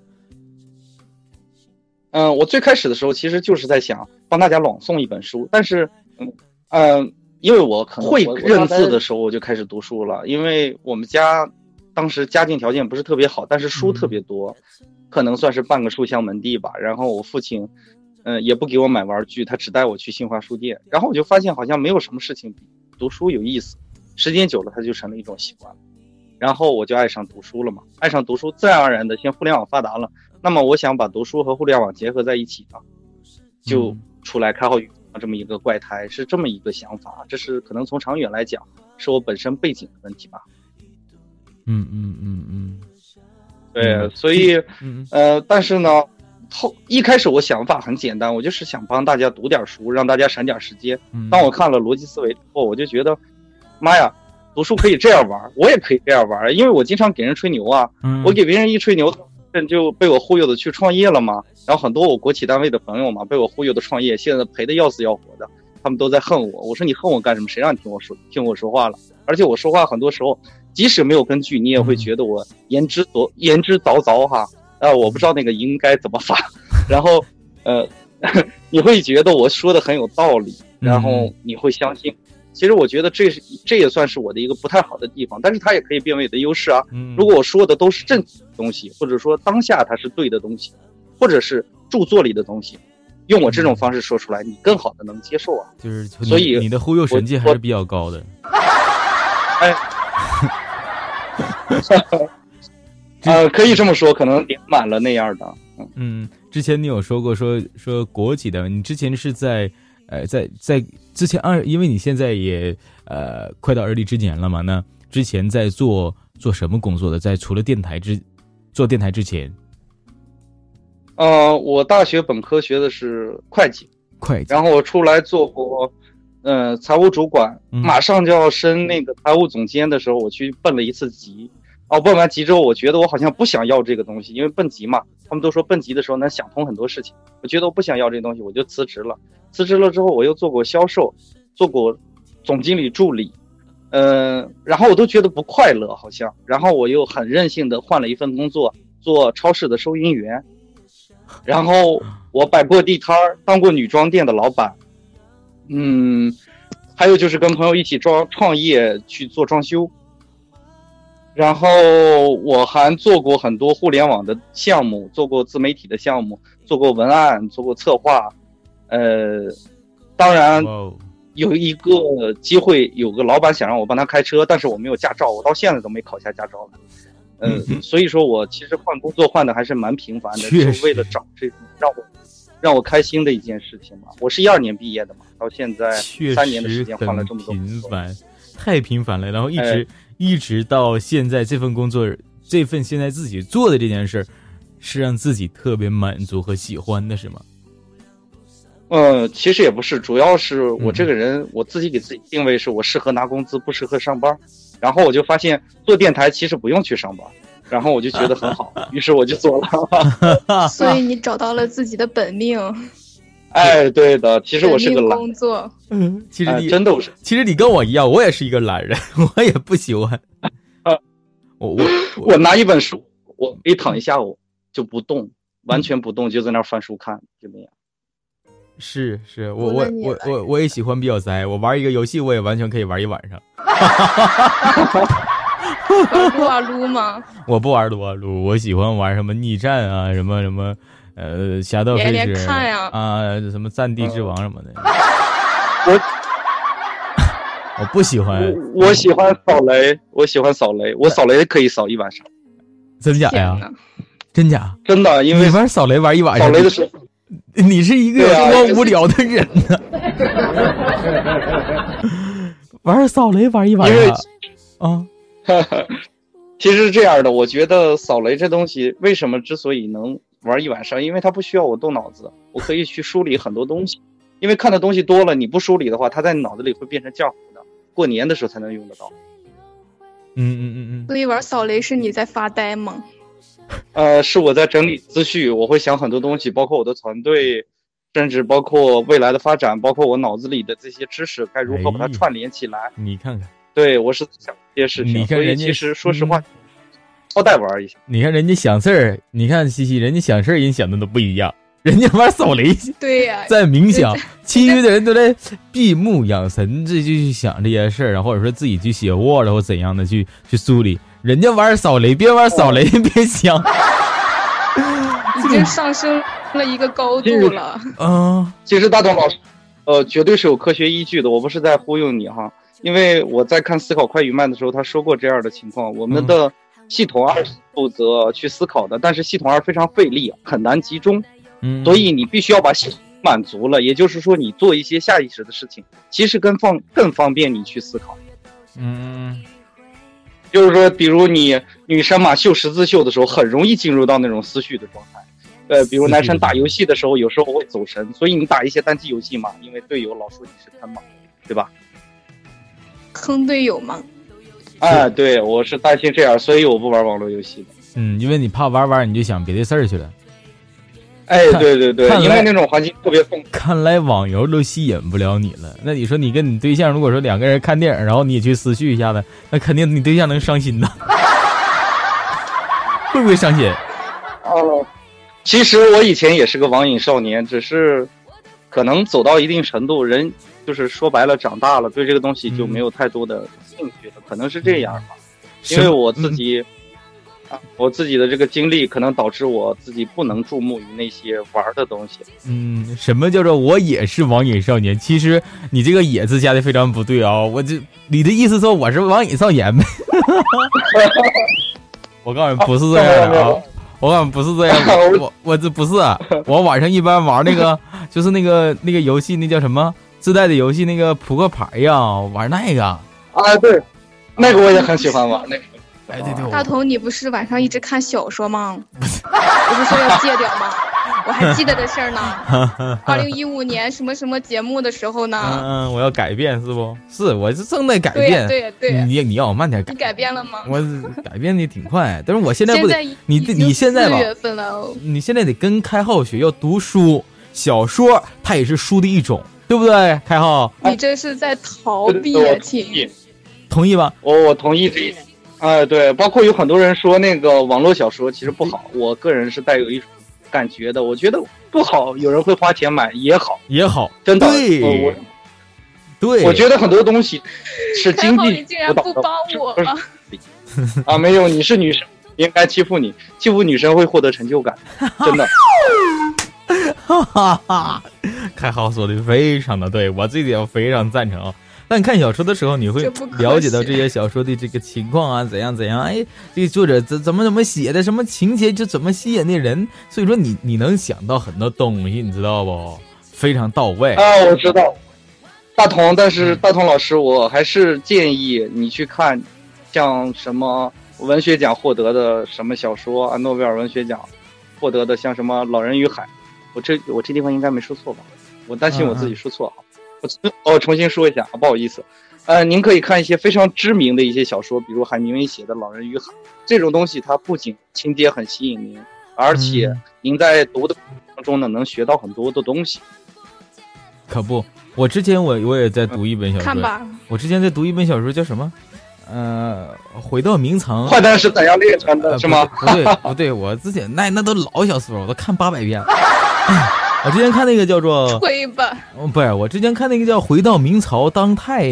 嗯，我最开始的时候其实就是在想帮大家朗诵一本书，但是嗯嗯，因为我可能会认字的时候我就开始读书了，因为我们家当时家境条件不是特别好，但是书特别多，可能算是半个书香门第吧。然后我父亲嗯也不给我买玩具，他只带我去新华书店，然后我就发现好像没有什么事情比读书有意思，时间久了它就成了一种习惯了。然后我就爱上读书了嘛，爱上读书，自然而然的，现在互联网发达了，那么我想把读书和互联网结合在一起啊，就出来开号语这么一个怪胎，是这么一个想法，这是可能从长远来讲，是我本身背景的问题吧。嗯嗯嗯嗯，对，所以呃，但是呢，后一开始我想法很简单，我就是想帮大家读点书，让大家省点时间。当我看了逻辑思维之后，我就觉得，妈呀！读书可以这样玩，我也可以这样玩，因为我经常给人吹牛啊。我给别人一吹牛，就被我忽悠的去创业了嘛。然后很多我国企单位的朋友嘛，被我忽悠的创业，现在赔的要死要活的，他们都在恨我。我说你恨我干什么？谁让你听我说听我说话了？而且我说话很多时候，即使没有根据，你也会觉得我言之凿言之凿凿哈。呃，我不知道那个应该怎么发。然后，呃，你会觉得我说的很有道理，然后你会相信。其实我觉得这是这也算是我的一个不太好的地方，但是它也可以变为我的优势啊。如果我说的都是正的东西，或者说当下它是对的东西，或者是著作里的东西，用我这种方式说出来，你更好的能接受啊。就是所以你的忽悠神技还是比较高的。哎，呃，可以这么说，可能点满了那样的。嗯，之前你有说过说说国企的，你之前是在。呃，在在之前二，因为你现在也呃快到而立之年了嘛，那之前在做做什么工作的？在除了电台之做电台之前，呃，我大学本科学的是会计，会计，然后我出来做过，呃，财务主管，马上就要升那个财务总监的时候，我去奔了一次级。哦，奔完级之后，我觉得我好像不想要这个东西，因为奔级嘛，他们都说奔级的时候能想通很多事情。我觉得我不想要这东西，我就辞职了。辞职了之后，我又做过销售，做过总经理助理，嗯，然后我都觉得不快乐，好像。然后我又很任性的换了一份工作，做超市的收银员。然后我摆过地摊儿，当过女装店的老板，嗯，还有就是跟朋友一起装创业去做装修。然后我还做过很多互联网的项目，做过自媒体的项目，做过文案，做过策划，呃，当然有一个机会，有个老板想让我帮他开车，但是我没有驾照，我到现在都没考下驾照呢。嗯，所以说我其实换工作换的还是蛮频繁的，就为了找这种让我让我开心的一件事情嘛。我是一二年毕业的嘛，到现在三年的时间换了这么多频繁，太频繁了，然后一直。一直到现在，这份工作，这份现在自己做的这件事，是让自己特别满足和喜欢的，是吗？嗯，其实也不是，主要是我这个人，我自己给自己定位是我适合拿工资，不适合上班。然后我就发现做电台其实不用去上班，然后我就觉得很好，于是我就做了。所以你找到了自己的本命。哎，对的，其实我是个懒。工作，嗯，其实你真的我是，其实你跟我一样，我也是一个懒人，我也不喜欢。我我我拿一本书，我可以躺一下午就不动，完全不动，就在那翻书看，就那样。是是，我我我我我也喜欢比较宅，我玩一个游戏，我也完全可以玩一晚上。撸啊撸吗？我不玩撸啊撸，我喜欢玩什么逆战啊，什么什么。呃，侠盗飞车啊，什么战地之王什么的，我 我不喜欢，我喜欢扫雷，我喜欢扫雷，我扫雷可以扫一晚上，真假呀？真假？真的，因为玩扫雷玩一晚上，扫雷的时候，你是一个多无聊的人呢。玩扫雷玩一晚上，啊，其实是这样的，我觉得扫雷这东西为什么之所以能。玩一晚上，因为它不需要我动脑子，我可以去梳理很多东西。因为看的东西多了，你不梳理的话，它在脑子里会变成浆糊的。过年的时候才能用得到。嗯嗯嗯嗯。所以玩扫雷是你在发呆吗？呃，是我在整理思绪，我会想很多东西，包括我的团队甚至包括未来的发展，包括我脑子里的这些知识该如何把它串联起来。你看看，对我是想这些事情。你看人家，其实说实话，好歹玩一下。你看人家想事儿，你看西西，人家想事儿，人想的都不一样。人家玩扫雷，对呀，在冥想，其余的人都在闭目养神，这就去想这些事儿，或者说自己去写 Word 或怎样的去去梳理。人家玩扫雷，别玩扫雷，别想，已经上升了一个高度了。嗯，其实大东老师，呃，绝对是有科学依据的，我不是在忽悠你哈，因为我在看《思考快与慢》的时候，他说过这样的情况，我们的系统二负责去思考的，但是系统二非常费力，很难集中。嗯所以你必须要把系统满足了，也就是说，你做一些下意识的事情，其实更方更方便你去思考。嗯，就是说，比如你女生嘛，绣十字绣的时候，很容易进入到那种思绪的状态。呃，比如男生打游戏的时候，有时候会走神。所以你打一些单机游戏嘛，因为队友老说你是坑嘛，对吧？坑队友吗？哎，对，我是担心这样，所以我不玩网络游戏的。嗯，因为你怕玩玩你就想别的事儿去了。哎，对对对，因为那种环境特别丰富。看来网游都吸引不了你了。那你说你跟你对象，如果说两个人看电影，然后你也去思绪一下子，那肯定你对象能伤心呐。会不会伤心？哦，其实我以前也是个网瘾少年，只是可能走到一定程度，人就是说白了，长大了，对这个东西就没有太多的兴趣了，可能是这样吧。因为我自己。我自己的这个经历可能导致我自己不能注目于那些玩的东西。嗯，什么叫做我也是网瘾少年？其实你这个“也”字加的非常不对啊！我这你的意思说我是网瘾少年呗？我告诉你不是这样的啊！我告诉你不是这样的，我我这不是，我晚上一般玩那个就是那个那个游戏，那叫什么自带的游戏，那个扑克牌呀，玩那个。啊，对，那个我也很喜欢玩那个。哎，对对，大头，你不是晚上一直看小说吗？不是说要戒掉吗？我还记得这事儿呢。二零一五年什么什么节目的时候呢？嗯嗯，我要改变是不？是，我是正在改变。对对，你你要我慢点改。你改变了吗？我改变的挺快，但是我现在不得你你现在吧？月份了，你现在得跟开浩学要读书，小说它也是书的一种，对不对？开浩，你这是在逃避，亲。同意吧？我我同意这哎，对，包括有很多人说那个网络小说其实不好，我个人是带有一种感觉的，我觉得不好，有人会花钱买也好，也好，真的，对，我，对，我觉得很多东西是经济竟然不帮我。啊，没有，你是女生，应该欺负你，欺负女生会获得成就感，真的，哈哈哈，开号说的非常的对，我这点非常赞成啊。但看小说的时候，你会了解到这些小说的这个情况啊，怎样怎样？哎，这个作者怎怎么怎么写的，什么情节就怎么吸引那人？所以说你你能想到很多东西，你知道不？非常到位啊！我知道，大同。但是大同老师，我还是建议你去看，像什么文学奖获得的什么小说啊，诺贝尔文学奖获得的，像什么《老人与海》。我这我这地方应该没说错吧？我担心我自己说错啊。我我 重新说一下啊，不好意思，呃，您可以看一些非常知名的一些小说，比如海明威写的《老人与海》这种东西，它不仅情节很吸引您，而且您在读的过程当中呢，能学到很多的东西。可不，我之前我我也在读一本小说，看吧，我之前在读一本小说，叫什么？呃，回到明藏，坏蛋是怎样炼成的？是吗？不对，不对，我之前那那都老小说，我都看八百遍。我之前看那个叫做，吹吧，不是，我之前看那个叫《回到明朝当太，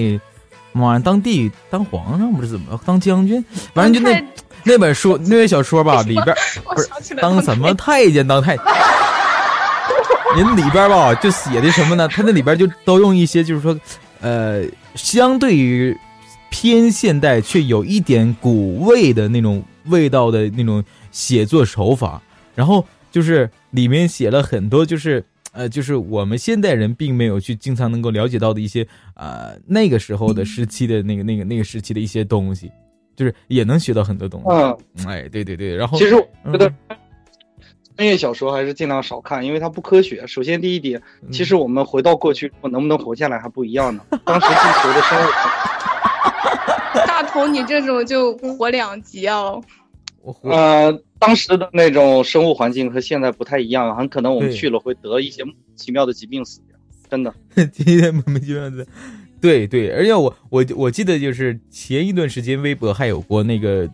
妈当帝当皇上不是怎么当将军，反正就那那本书那本小说吧，里边不是当什么太监当太，您里边吧就写的什么呢？他那里边就都用一些就是说，呃，相对于偏现代却有一点古味的那种味道的那种写作手法，然后。就是里面写了很多，就是呃，就是我们现代人并没有去经常能够了解到的一些呃那个时候的时期的那个那个那个时期的一些东西，就是也能学到很多东西。嗯，哎，对对对。然后其实我觉得穿越小说还是尽量少看，因为它不科学。首先第一点，其实我们回到过去，我能不能活下来还不一样呢。当时地球的生物，大头，你这种就活两集哦。呃。当时的那种生物环境和现在不太一样，很可能我们去了会得一些莫名其妙的疾病死掉，真的。今天莫名其妙的，对对，而且我我我记得就是前一段时间微博还有过那个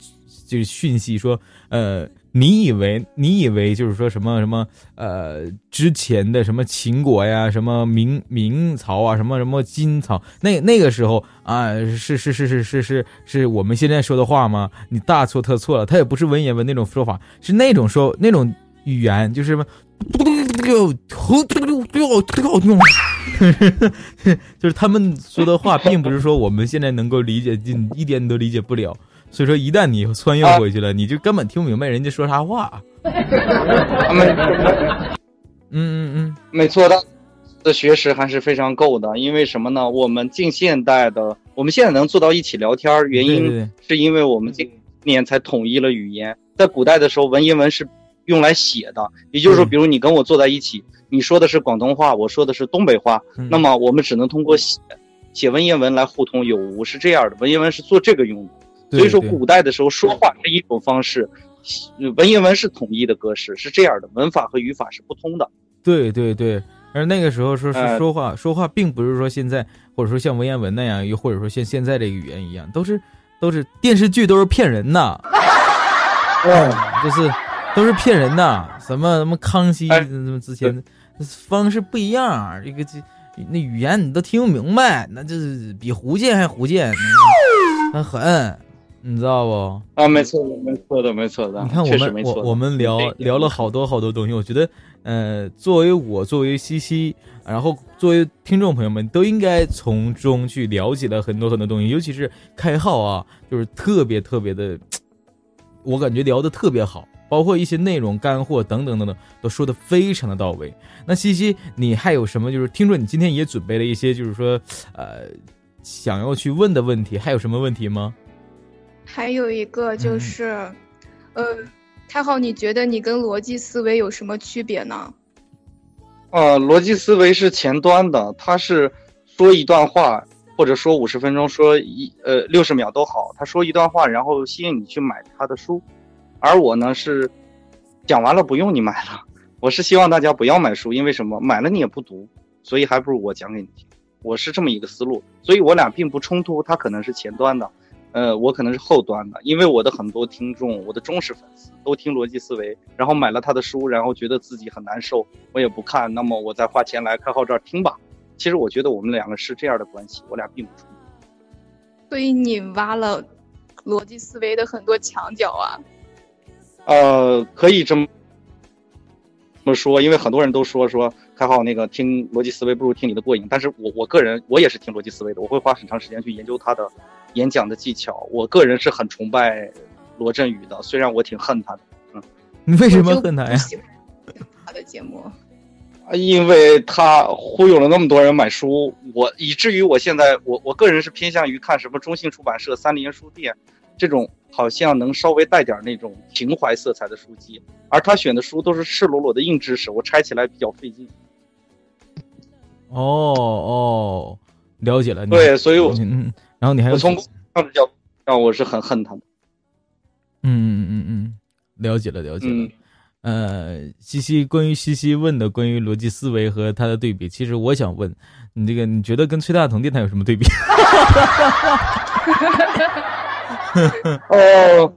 就是讯息说，呃。你以为你以为就是说什么什么呃之前的什么秦国呀，什么明明朝啊，什么什么金朝，那那个时候啊，是是是是是是是我们现在说的话吗？你大错特错了，他也不是文言文那种说法，是那种说那种语言，就是什么，就是他们说的话，并不是说我们现在能够理解，一点都理解不了。所以说，一旦你穿越回去了，你就根本听不明白人家说啥话。没嗯嗯嗯，没错的，的学识还是非常够的。因为什么呢？我们近现代的，我们现在能坐到一起聊天，原因是因为我们今年才统一了语言。在古代的时候，文言文是用来写的，也就是说，比如你跟我坐在一起，你说的是广东话，我说的是东北话，那么我们只能通过写写文言文来互通有无，是这样的。文言文是做这个用的。所以说，古代的时候说话是一种方式，文言文是统一的格式，是这样的，文法和语法是不通的。对对对，而那个时候说是说话，说话并不是说现在或者说像文言文那样，又或者说像现在这个语言一样，都是都是电视剧都是骗人的，嗯，就是都是骗人的，什么什么康熙什么之前方式不一样，这个这那语言你都听不明白，那就是比胡建还胡建，很狠。你知道不？啊，没错的，没错的，没错的。你看我们我我们聊聊了好多好多东西，我觉得，呃，作为我，作为西西，然后作为听众朋友们，都应该从中去了解了很多很多东西，尤其是开号啊，就是特别特别的，我感觉聊的特别好，包括一些内容干货等等等等，都说的非常的到位。那西西，你还有什么？就是听说你今天也准备了一些，就是说，呃，想要去问的问题，还有什么问题吗？还有一个就是，呃，太浩，你觉得你跟逻辑思维有什么区别呢？呃，逻辑思维是前端的，他是说一段话，或者说五十分钟，说一呃六十秒都好，他说一段话，然后吸引你去买他的书，而我呢是讲完了不用你买了，我是希望大家不要买书，因为什么？买了你也不读，所以还不如我讲给你听，我是这么一个思路，所以我俩并不冲突，他可能是前端的。呃，我可能是后端的，因为我的很多听众，我的忠实粉丝都听逻辑思维，然后买了他的书，然后觉得自己很难受，我也不看，那么我再花钱来开号这儿听吧。其实我觉得我们两个是这样的关系，我俩并不冲突。所以你挖了逻辑思维的很多墙角啊。呃，可以这么这么说，因为很多人都说说 开号那个听逻辑思维不如听你的过瘾，但是我我个人我也是听逻辑思维的，我会花很长时间去研究他的。演讲的技巧，我个人是很崇拜罗振宇的，虽然我挺恨他的。嗯，你为什么恨他呀？他的节目啊，因为他忽悠了那么多人买书，我以至于我现在我我个人是偏向于看什么中信出版社、三联书店这种好像能稍微带点那种情怀色彩的书籍，而他选的书都是赤裸裸的硬知识，我拆起来比较费劲。哦哦，了解了。对，所以我嗯。然后你还有从上的角让我是很恨他的。嗯嗯嗯嗯，了解了了解了。呃，西西关于西西问的关于逻辑思维和他的对比，其实我想问你这个，你觉得跟崔大同电台有什么对比？哦，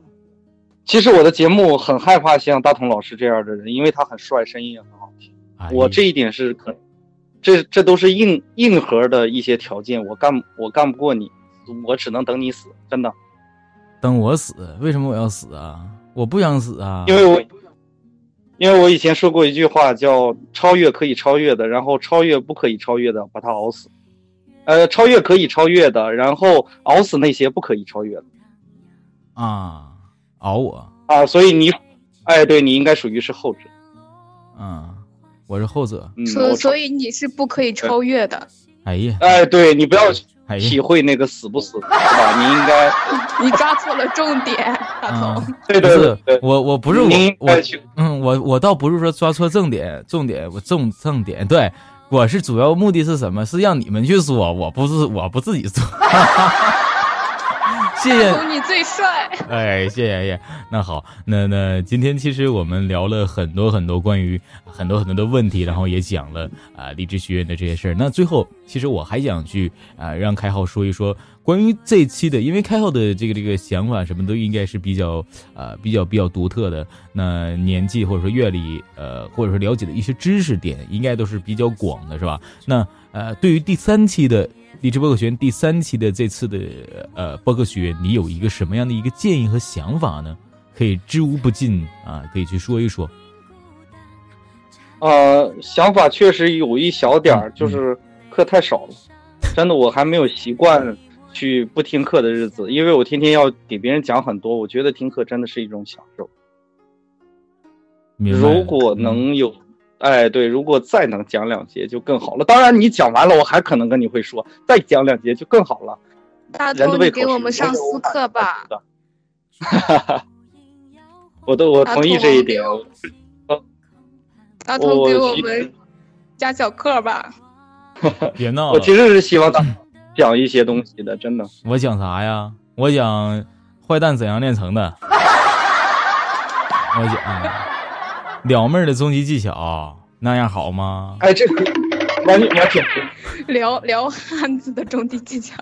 其实我的节目很害怕像大同老师这样的人，因为他很帅，声音也很好听。我这一点是可，这这都是硬硬核的一些条件，我干我干不过你。我只能等你死，真的。等我死？为什么我要死啊？我不想死啊！因为我，因为我以前说过一句话，叫“超越可以超越的，然后超越不可以超越的，把它熬死”。呃，超越可以超越的，然后熬死那些不可以超越的。啊，熬我啊！所以你，哎，对你应该属于是后者。嗯，我是后者。所所以你是不可以超越的。哎呀，哎，对你不要。体会那个死不死，是吧？你应该，你抓错了重点，大头。对对对，我我不是我我嗯，我我倒不是说抓错重点，重点我重重点，对我是主要目的是什么？是让你们去说，我不是我不自己说。谢谢。你最帅。哎，谢谢谢谢。那好，那那今天其实我们聊了很多很多关于很多很多的问题，然后也讲了啊励志学院的这些事儿。那最后，其实我还想去啊让开浩说一说关于这期的，因为开浩的这个这个想法什么都应该是比较啊比较比较独特的。那年纪或者说阅历呃或者说了解的一些知识点，应该都是比较广的，是吧？那呃对于第三期的。励志播客学院第三期的这次的呃播客学院，你有一个什么样的一个建议和想法呢？可以知无不尽啊，可以去说一说。呃，想法确实有一小点儿，就是课太少了。真的，我还没有习惯去不听课的日子，因为我天天要给别人讲很多。我觉得听课真的是一种享受。如果能有。哎，对，如果再能讲两节就更好了。当然，你讲完了，我还可能跟你会说，再讲两节就更好了。大头，你给我们上私课吧。哈哈哈，我都我同意这一点。大头，给我们加小课吧。别闹了。我其实是希望他讲一些东西的，真的。我讲啥呀？我讲坏蛋怎样炼成的。我讲。撩妹的终极技巧，那样好吗？哎，这个完完全撩撩汉子的终极技巧，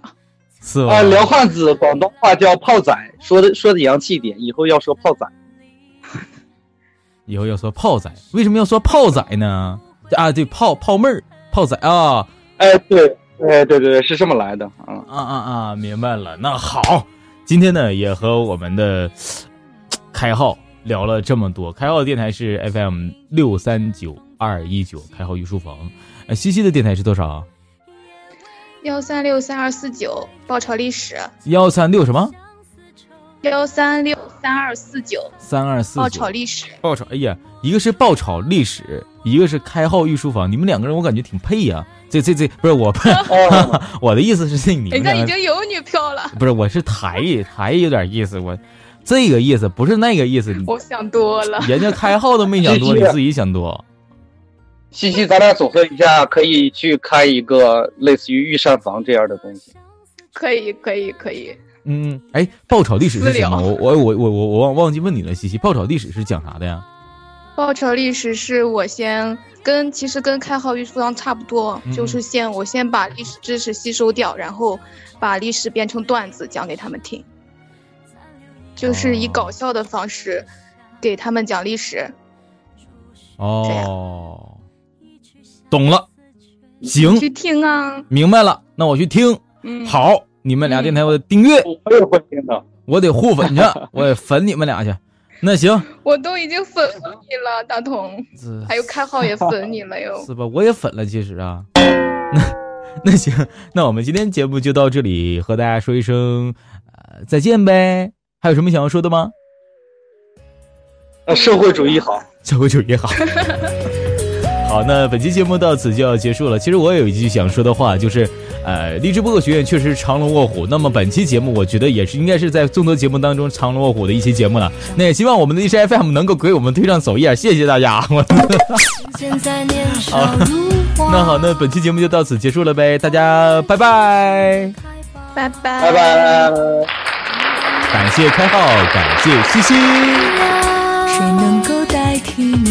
是吧？啊，撩汉子，广东话叫泡仔，说的说的洋气一点，以后要说泡仔。以后要说泡仔，为什么要说泡仔呢？啊，对，泡泡妹儿，泡仔啊！哎，对，哎，对对对，是这么来的啊啊啊啊！明白了，那好，今天呢也和我们的开号。聊了这么多，开号的电台是 FM 六三九二一九，开号御书房。呃，西西的电台是多少？幺三六三二四九，爆炒历史。幺三六什么？幺三六三二四九。三二四。爆炒历史。爆炒，哎呀，一个是爆炒历史，一个是开号御书房，你们两个人我感觉挺配呀。这这这不是我，我的意思是你们。人家已经有女票了。不是，我是台台有点意思，我。这个意思不是那个意思，我想多了。人家开号都没想多，你自己想多。西西，咱俩组合一下，可以去开一个类似于御膳房这样的东西。可以，可以，可以。嗯，哎，爆炒历史是什么？我我我我我我忘忘记问你了，西西，爆炒历史是讲啥的呀？爆炒历史是我先跟其实跟开号御书房差不多，就是先我先把历史知识吸收掉，然后把历史变成段子讲给他们听。就是以搞笑的方式给他们讲历史。哦，懂了，行，去听啊，明白了，那我去听。嗯，好，你们俩电台我订阅，我也会听的，我得互粉去，我得粉你们俩去。那行，我都已经粉你了，大同，还有开号也粉你了哟，是吧？我也粉了，其实啊，那那行，那我们今天节目就到这里，和大家说一声呃再见呗。还有什么想要说的吗？呃，社会主义好，社会主义好。好，那本期节目到此就要结束了。其实我有一句想说的话，就是，呃，励志播客学院确实藏龙卧虎。那么本期节目，我觉得也是应该是在众多节目当中藏龙卧虎的一期节目了。那也希望我们的励志 FM 能够给我们推上首页，谢谢大家。好，那好，那本期节目就到此结束了呗，大家拜拜，拜拜，拜拜。感谢开号，感谢西西。谁能够代替你